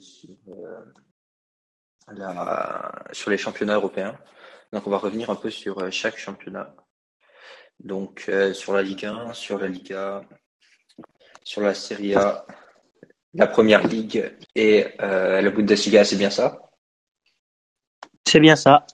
sur, la, sur les championnats européens. Donc on va revenir un peu sur chaque championnat. Donc sur la Ligue 1, sur la Liga, sur la Serie A, la Première Ligue et la Bundesliga, c'est bien ça? C'est bien ça.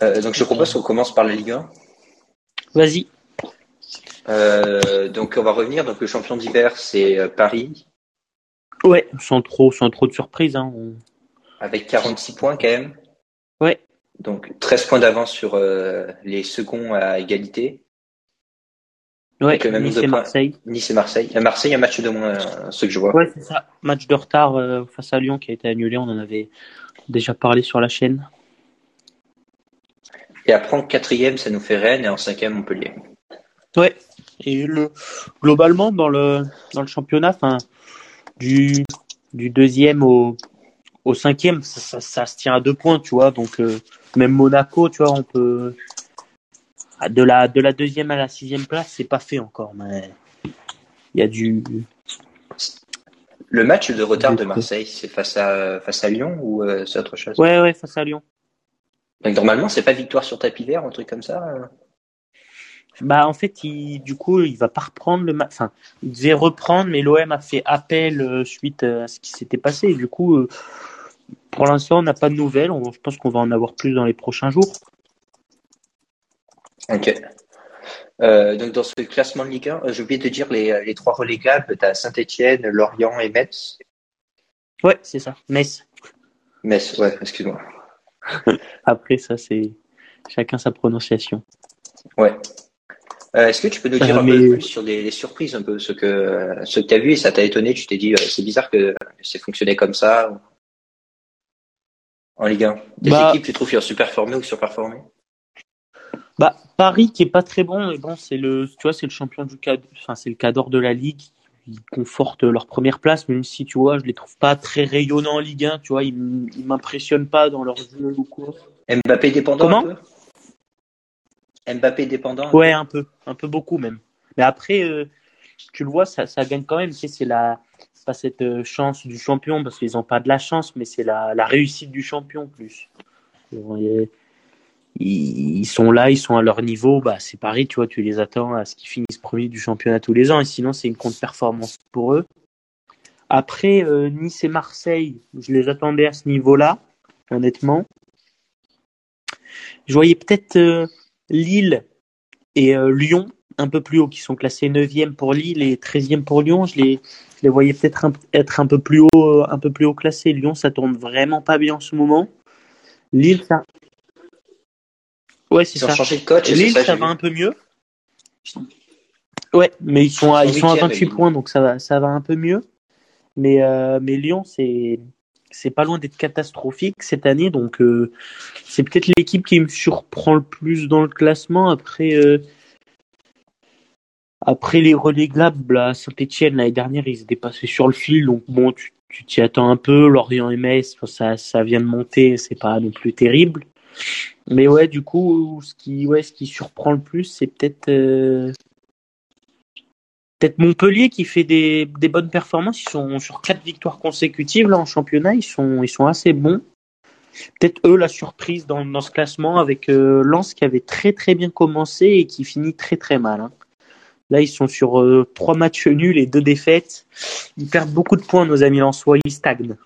donc je propose qu'on commence par la Ligue 1. Vas-y. Euh, donc on va revenir. Donc le champion d'hiver c'est euh, Paris. Ouais, sans trop, sans trop de surprise. Hein. Avec 46 points quand même. Ouais. Donc 13 points d'avance sur euh, les seconds à égalité. Ouais, nice et Marseille. Nice et Marseille. À Marseille, un match de moins, ce que je vois. Ouais, c'est ça. Match de retard face à Lyon qui a été annulé. On en avait déjà parlé sur la chaîne. Et après, en quatrième, ça nous fait Rennes et en cinquième, Montpellier. Ouais. Et le, globalement, dans le, dans le championnat, enfin, du, du deuxième au, au cinquième, ça, ça, se tient à deux points, tu vois. Donc, euh, même Monaco, tu vois, on peut. De la, de la deuxième à la sixième place, c'est pas fait encore, mais il y a du. Le match de retard de Marseille, c'est face à, face à Lyon ou euh, c'est autre chose? Ouais, ouais, face à Lyon. Donc normalement, c'est pas victoire sur tapis vert, un truc comme ça euh? Bah en fait, il, du coup, il va pas reprendre le match. Enfin, il devait reprendre, mais l'OM a fait appel euh, suite à ce qui s'était passé. Et du coup, euh, pour l'instant, on n'a pas de nouvelles. On, je pense qu'on va en avoir plus dans les prochains jours. Ok. Euh, donc dans ce classement de Ligue 1, j'ai oublié de dire les, les trois relégables. Tu as Saint-Etienne, Lorient et Metz. Ouais, c'est ça. Metz. Metz, ouais, excuse-moi. Après, ça, c'est chacun sa prononciation. Ouais. Euh, est-ce que tu peux nous dire un peu plus sur les, surprises, un peu ce que ce que tu as vu et ça t'a étonné Tu t'es dit euh, c'est bizarre que c'est fonctionné comme ça en Ligue 1. Des bah, équipes tu trouves qui ont surperformé ou surperformé? Bah Paris qui est pas très bon, mais bon c'est le tu vois c'est le champion du cadre, enfin c'est le cadre de la Ligue. Ils confortent leur première place, même si tu vois je les trouve pas très rayonnants en Ligue 1. Tu vois ils, m'impressionnent pas dans leur jeu ou quoi. Mbappé dépendant. Comment? Mbappé dépendant Ouais, un peu, un peu beaucoup même. Mais après, euh, tu le vois, ça, ça gagne quand même. Tu sais, c'est la, pas cette euh, chance du champion parce qu'ils n'ont pas de la chance, mais c'est la, la réussite du champion plus. Ils, sont là, ils sont à leur niveau. Bah, c'est pareil, tu vois, tu les attends à ce qu'ils finissent premier du championnat tous les ans. Et sinon, c'est une contre-performance pour eux. Après, euh, Nice et Marseille, je les attendais à ce niveau-là, honnêtement. Je voyais peut-être Lille et euh, Lyon un peu plus haut, qui sont classés 9e pour Lille et 13e pour Lyon. Je les, je les voyais peut-être être un peu plus haut, euh, un peu plus haut classé. Lyon, ça tourne vraiment pas bien en ce moment. Lille, ça. Ouais, c'est ça. Changé de coach, Lille, ça, va un peu mieux. Ouais, mais ils sont à, ils sont à 28 points, donc ça va, ça va un peu mieux. Mais, euh, mais Lyon, c'est, c'est pas loin d'être catastrophique cette année, donc euh, c'est peut-être l'équipe qui me surprend le plus dans le classement. Après, euh, après les relégables, à Saint-Etienne l'année dernière, ils étaient passés sur le fil, donc bon, tu, t'y attends un peu. Lorient et Metz, ça, ça vient de monter, c'est pas non plus terrible. Mais ouais, du coup, ce qui, ouais, ce qui surprend le plus, c'est peut-être euh, peut-être Montpellier qui fait des, des, bonnes performances. Ils sont sur quatre victoires consécutives là en championnat. Ils sont, ils sont assez bons. Peut-être eux la surprise dans, dans ce classement avec euh, Lens qui avait très très bien commencé et qui finit très très mal. Hein. Là, ils sont sur euh, trois matchs nuls et deux défaites. Ils perdent beaucoup de points, nos amis lensois. Ils stagnent.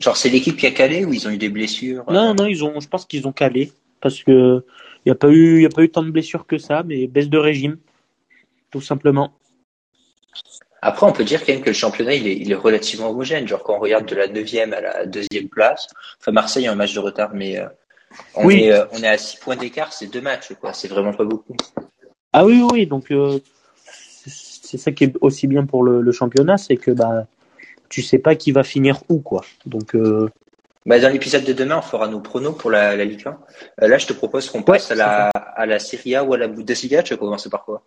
Genre, c'est l'équipe qui a calé ou ils ont eu des blessures? Non, non, ils ont, je pense qu'ils ont calé parce que il n'y a pas eu, il a pas eu tant de blessures que ça, mais baisse de régime, tout simplement. Après, on peut dire quand même que le championnat, il est, il est relativement homogène. Genre, quand on regarde de la neuvième à la deuxième place, enfin, Marseille a un match de retard, mais euh, on, oui. est, euh, on est à six points d'écart, c'est deux matchs, quoi. C'est vraiment pas beaucoup. Ah oui, oui, donc, euh, c'est ça qui est aussi bien pour le, le championnat, c'est que, bah, tu sais pas qui va finir où, quoi. Donc, bah, dans l'épisode de demain, on fera nos pronos pour la, la Ligue 1. Euh, là, je te propose qu'on passe à, la, à la Serie A ou à la Bundesliga. Tu vas commencer par quoi?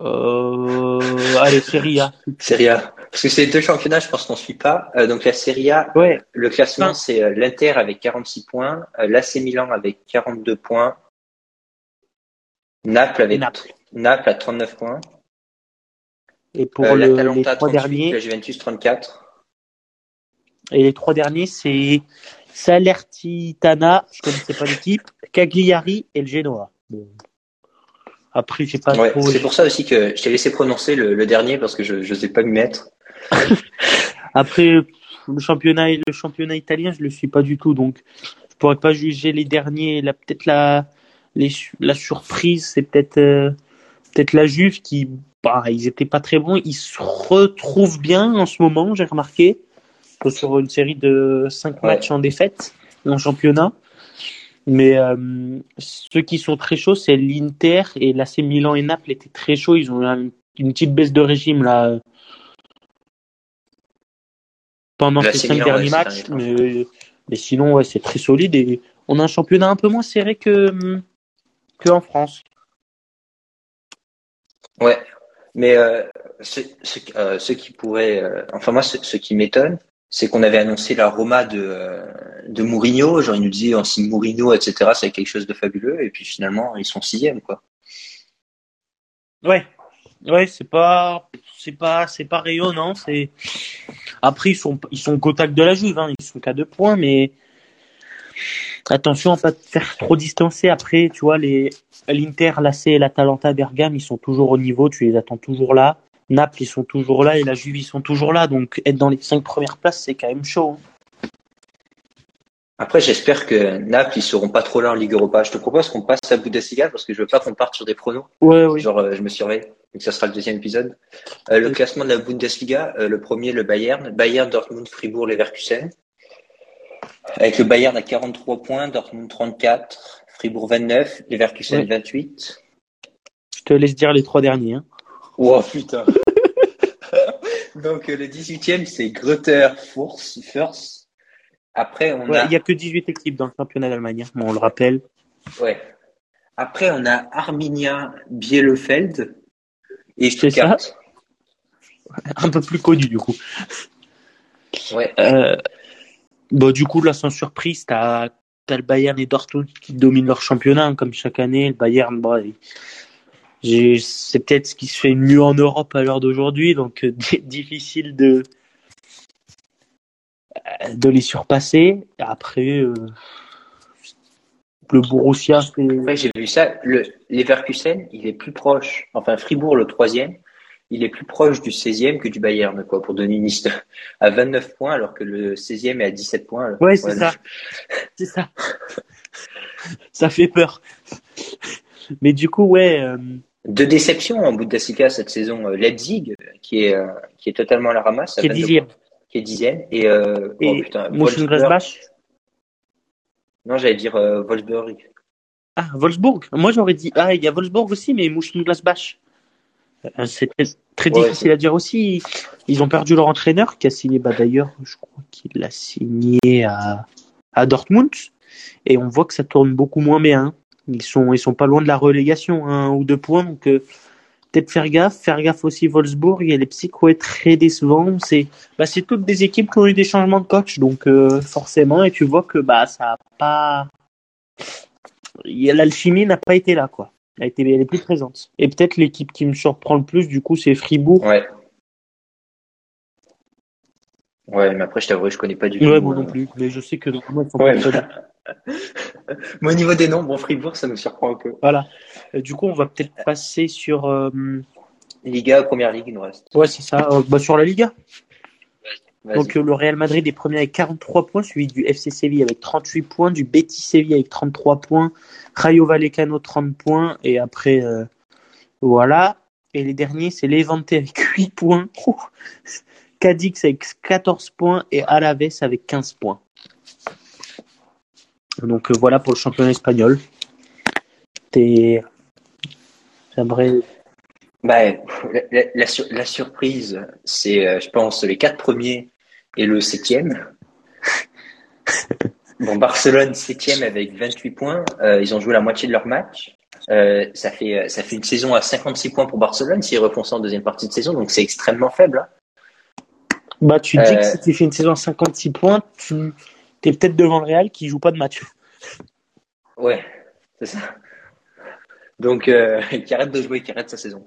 Euh, Allez, Serie A. Serie A. Parce que c'est deux championnats, je pense qu'on ne suit pas. Euh, donc la Serie A, ouais. le classement, c'est euh, l'Inter avec 46 points, euh, l'AC Milan avec 42 points, Naples avec Naples. Naples à 39 points. Et pour Euh, le- les trois 38, derniers, la Juventus 34. Et les trois derniers, c'est Salernitana, je connaissais pas l'équipe, Cagliari et le Genoa. Bon. Après, j'ai pas Ouais, trop. c'est pour ça aussi que je t'ai laissé prononcer le, le dernier parce que je ne sais pas m'y mettre. Après, le championnat, le championnat italien, je le suis pas du tout, donc je pourrais pas juger les derniers. Là, peut-être la, les, la surprise, c'est peut-être, euh, peut-être la Juve qui, bah, ils étaient pas très bons. Ils se retrouvent bien en ce moment, j'ai remarqué, sur une série de cinq Ouais. matchs en défaite en championnat. Mais euh, ceux qui sont très chauds, c'est l'Inter et l'AC Milan et Naples étaient très chauds. Ils ont eu un- une petite baisse de régime là pendant L'AC ces cinq Milan, derniers ouais, matchs. Mais, mais sinon, ouais, c'est très solide et on a un championnat un peu moins serré que, que en France. Ouais, mais euh, ce, ce, euh, ce qui pourrait, euh, enfin moi, ce, ce qui m'étonne, c'est qu'on avait annoncé la Roma de euh, de Mourinho, genre il nous disait on Mourinho, etc. C'est quelque chose de fabuleux, et puis finalement ils sont sixième, quoi. Ouais, ouais, c'est pas, c'est pas, c'est pas rayonnant. C'est après ils sont, ils sont au de la Juve, hein, ils sont qu'à deux points, mais attention à pas te faire trop distancer. Après, tu vois les l'Inter, l'AC et l'Atalanta Bergame, ils sont toujours au niveau, tu les attends toujours là. Naples, ils sont toujours là et la Juve, ils sont toujours là. Donc être dans les cinq premières places, c'est quand même chaud. hein. Après, j'espère que Naples ils seront pas trop là en Ligue Europa. Je te propose qu'on passe à Bundesliga parce que je veux pas qu'on parte sur des pronos. Ouais, oui. Genre, euh, je me surveille, donc ça sera le deuxième épisode. Euh, le Oui. classement de la Bundesliga, euh, le premier, le Bayern. Bayern, Dortmund, Fribourg, Leverkusen. Avec le Bayern à 43 points, Dortmund 34, Fribourg 29, Leverkusen Ouais. 28. Je te laisse dire les trois derniers. Hein. Wow, putain. donc, euh, le 18e, c'est Greuther, Furs, Furs. Après, on Ouais, a, Il y a que 18 équipes dans le championnat d'Allemagne, hein. On le rappelle. ouais. Après, on a Arminia, Bielefeld et Stuttgart. Un peu plus connu du coup. Ouais. Euh, bon, du coup, là, sans surprise, t'as as le Bayern et Dortmund qui dominent leur championnat, hein, comme chaque année. Le Bayern, bon, il- c'est peut-être ce qui se fait mieux en Europe à l'heure d'aujourd'hui, donc euh, difficile de euh, de les surpasser. Après, euh, le Borussia, Ouais, j'ai vu ça. Le Leverkusen, il est plus proche. Enfin, Fribourg, le troisième, il est plus proche du 16e que du Bayern, quoi, pour donner une liste. À 29 points, alors que le 16e est à 17 points. Ouais, c'est ça. C'est ça. ça fait peur. Mais du coup, ouais. euh, Deux déceptions en Bundesliga cette saison. Euh, Leipzig, qui est, euh, qui est totalement à la ramasse. qui est 22 dixième. Qui est dixième. Et, euh, oh, putain. Non, j'allais dire euh, Wolfsburg. Ah, Wolfsburg. Moi, j'aurais dit. Ah, il y a Wolfsburg aussi, mais Mönchengladbach. Euh, C'est très, très Ouais, difficile à dire aussi. Ils ont perdu leur entraîneur qui a signé, bah d'ailleurs, je crois qu'il l'a signé à, à Dortmund. Et on voit que ça tourne beaucoup moins bien. Ils sont, ils sont pas loin de la relégation, un ou deux points. Donc, euh, peut-être faire gaffe. Faire gaffe aussi Wolfsburg. Et les psychos est très décevant. C'est, bah, c'est toutes des équipes qui ont eu des changements de coach. Donc, euh, forcément, et tu vois que, bah, ça a pas, il y a- l'alchimie n'a pas été là, quoi. Elle, a été, elle est plus présente. Et peut-être l'équipe qui me surprend le plus, du coup, c'est Fribourg. Ouais. Ouais, mais après, je t'avoue, je connais pas du tout. Ouais, moi euh, non plus. Mais je sais que normalement, ils sont Ouais, pas bah, mais au niveau des noms, bon, Fribourg, ça nous surprend un peu. Voilà. Euh, du coup, on va peut-être passer sur. euh, Liga, première ligue, il nous reste. Ouais, c'est ça. euh, bah, sur la Liga. Donc, euh, le Real Madrid est premier avec 43 points, suivi du FC Séville avec 38 points, du Betis Séville avec 33 points, Rayo Vallecano 30 points, et après, voilà. Et les derniers, c'est Levante avec 8 points. Cadix avec 14 points et Alaves avec 15 points. Donc euh, voilà pour le championnat espagnol. T'es- J'aimerais. Bah, la, sur- la surprise, c'est, euh, je pense, les quatre premiers et le septième. Bon, Barcelone septième avec 28 points. Euh, ils ont joué la moitié de leur match. Euh, ça fait ça fait une saison à 56 points pour Barcelone s'ils refont ça en deuxième partie de saison, donc c'est extrêmement faible. hein. Bah, tu dis Euh, que si tu fais une saison à 56 points, tu es peut-être devant le Real qui joue pas de match. Ouais, c'est ça. Donc, euh, qui arrête de jouer, qui arrête sa saison.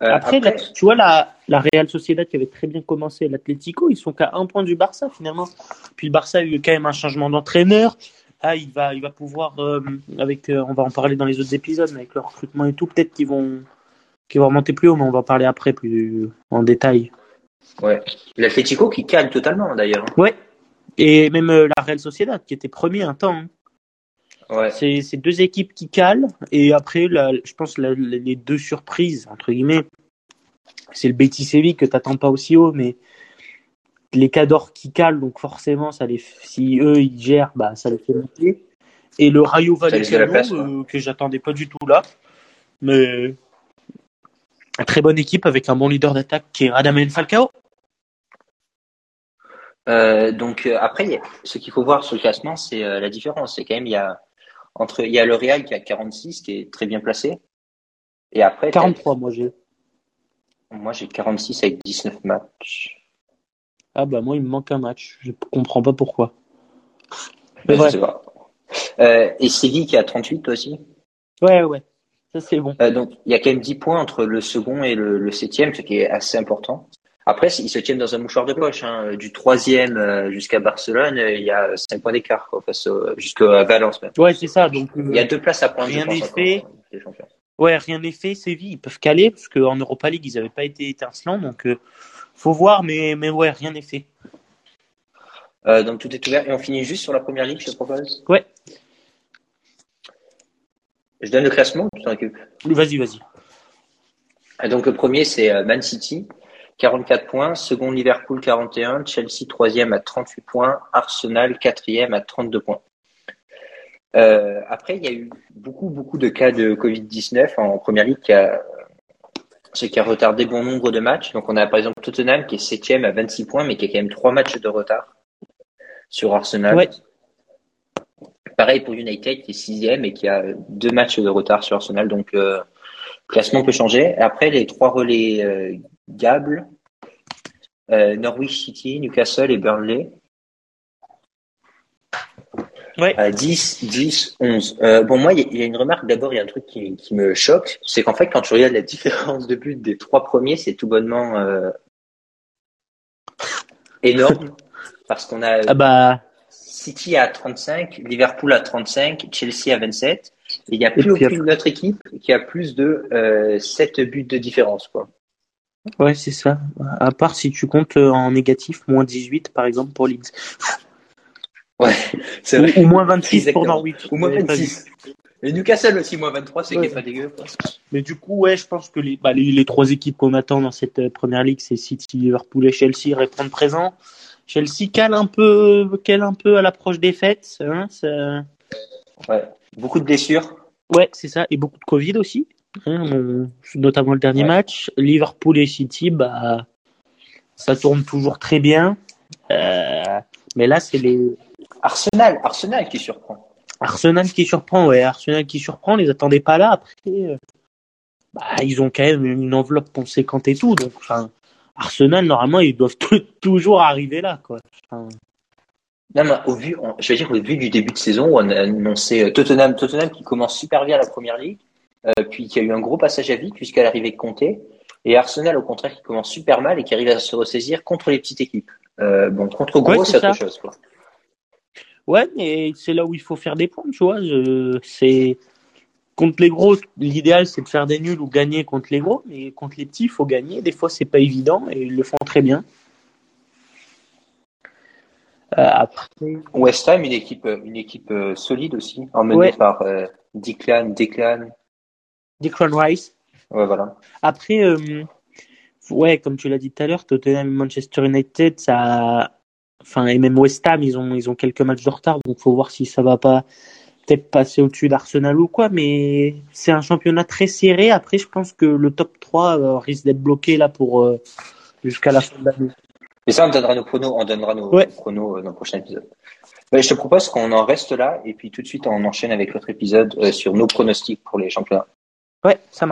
après, tu vois, la, la Real Sociedad qui avait très bien commencé, l'Atlético, ils sont qu'à un point du Barça finalement. Puis le Barça a eu quand même un changement d'entraîneur. Ah, il va, il va pouvoir, avec, on va en parler dans les autres épisodes, mais avec le recrutement et tout, peut-être qu'ils vont, qu'ils vont remonter plus haut, mais on va en parler après plus en détail. Ouais. L'Atlético qui calme totalement d'ailleurs. Ouais. Et même la Real Sociedad qui était premier un temps. Hein. Ouais. C'est deux équipes qui calent. Et après, je pense les deux surprises, entre guillemets, c'est le Betis Séville que t'attends pas aussi haut, mais les Cadors qui calent, donc forcément, ça les, si eux ils gèrent, bah ça les fait monter. Et le Rayo Vallecano euh, que j'attendais pas du tout là, mais une très bonne équipe avec un bon leader d'attaque qui est Radamel Falcao. Euh, donc euh, après, ce qu'il faut voir sur le classement, c'est la différence. C'est quand même il y a entre, il y a le Real qui a 46, qui est très bien placé. Et après. 43, moi j'ai. Moi j'ai 46 avec 19 matchs. Ah bah moi il me manque un match. Je comprends pas pourquoi. Mais pas. Euh, et Séville qui a 38 toi aussi Ouais, ouais. Ça c'est bon. Euh, donc il y a quand même 10 points entre le second et le, le septième, ce qui est assez important. Après, ils se tiennent dans un mouchoir de poche. Hein. Du troisième euh, jusqu'à Barcelone, euh, il y a cinq points d'écart face jusqu'à Valence. Même. Ouais, c'est ça. Donc il y a deux places à prendre. Rien n'est fait. Ouais, rien n'est fait. Séville, ils peuvent caler parce qu'en Europa League, ils n'avaient pas été étincelants. Donc euh, faut voir, mais mais ouais, rien n'est fait. Euh, donc tout est ouvert et on finit juste sur la première ligue, je te propose. Ouais. Je donne le classement tu t'en occupes Vas-y, vas-y. Donc le premier c'est Man City 44 points. Second, Liverpool, 41. Chelsea, troisième à 38 points. Arsenal, quatrième à 32 points. Euh, après, il y a eu beaucoup, beaucoup de cas de Covid-19 en première ligue qui a, ce qui a retardé bon nombre de matchs. Donc, on a par exemple Tottenham qui est septième à 26 points, mais qui a quand même trois matchs de retard sur Arsenal. Pareil pour United qui est sixième et qui a deux matchs de retard sur Arsenal. Donc, euh, classement peut changer. Après, les trois relais euh, Gable, euh, Norwich City, Newcastle et Burnley. Ouais. À 10, 10, 11. bon, moi, il y, a une remarque. D'abord, il y a un truc qui, qui me choque. C'est qu'en fait, quand tu regardes la différence de but des trois premiers, c'est tout bonnement euh, énorme. parce qu'on a ah bah... City à 35, Liverpool à 35, Chelsea à 27. Et il n'y a plus aucune autre équipe qui a plus de euh, 7 buts de différence. Quoi. Ouais, c'est ça. À part si tu comptes euh, en négatif, moins 18 par exemple pour Leeds. Ouais, c'est vrai. Ou, moins 26 pour Norwich. Ou moins 26. Et Newcastle aussi, moins 23, c'est pas dégueu. Mais du coup, ouais, je pense que les, bah, les, les trois équipes qu'on attend dans cette euh, première ligue, c'est City, Liverpool et Chelsea répondent présent. Chelsea cale un peu, cale un peu à l'approche des fêtes. Hein, ça... Ouais, beaucoup de blessures. Ouais, c'est ça, et beaucoup de Covid aussi. Hein, notamment le dernier match. Liverpool et City, bah, ça tourne toujours très bien. Euh, mais là, c'est les. Arsenal, Arsenal qui surprend. Arsenal qui surprend, ouais. Arsenal qui surprend, on les attendait pas là. Après, euh, bah, ils ont quand même une enveloppe conséquente et tout. Donc, enfin, Arsenal, normalement, ils doivent toujours arriver là, quoi. Non, mais au vu, je vais dire, au vu du début de saison on a annoncé euh, Tottenham, Tottenham qui commence super bien la première ligue, euh, puis qui a eu un gros passage à vide puisqu'à l'arrivée de Comté, et Arsenal au contraire qui commence super mal et qui arrive à se ressaisir contre les petites équipes. Euh, bon, contre gros, c'est autre chose. Quoi. Ouais, mais c'est là où il faut faire des points, tu vois. C'est contre les gros, l'idéal c'est de faire des nuls ou gagner contre les gros, mais contre les petits, il faut gagner. Des fois, c'est pas évident et ils le font très bien. Euh, après... West Ham, une équipe, une équipe euh, solide aussi, emmenée par euh, Declan, Declan, Declan Rice. Ouais, voilà. Après, euh, ouais, comme tu l'as dit tout à l'heure, Tottenham Manchester United, ça, enfin, et même West Ham, ils ont, ils ont quelques matchs de retard, donc faut voir si ça va pas peut-être passer au-dessus d'Arsenal ou quoi, mais c'est un championnat très serré. Après, je pense que le top 3 euh, risque d'être bloqué là pour euh, jusqu'à la fin de l'année. Et ça, on donnera nos pronos, on donnera nos pronos dans le prochain épisode. je te propose qu'on en reste là et puis tout de suite on enchaîne avec l'autre épisode sur nos pronostics pour les championnats. Ouais, ça marche.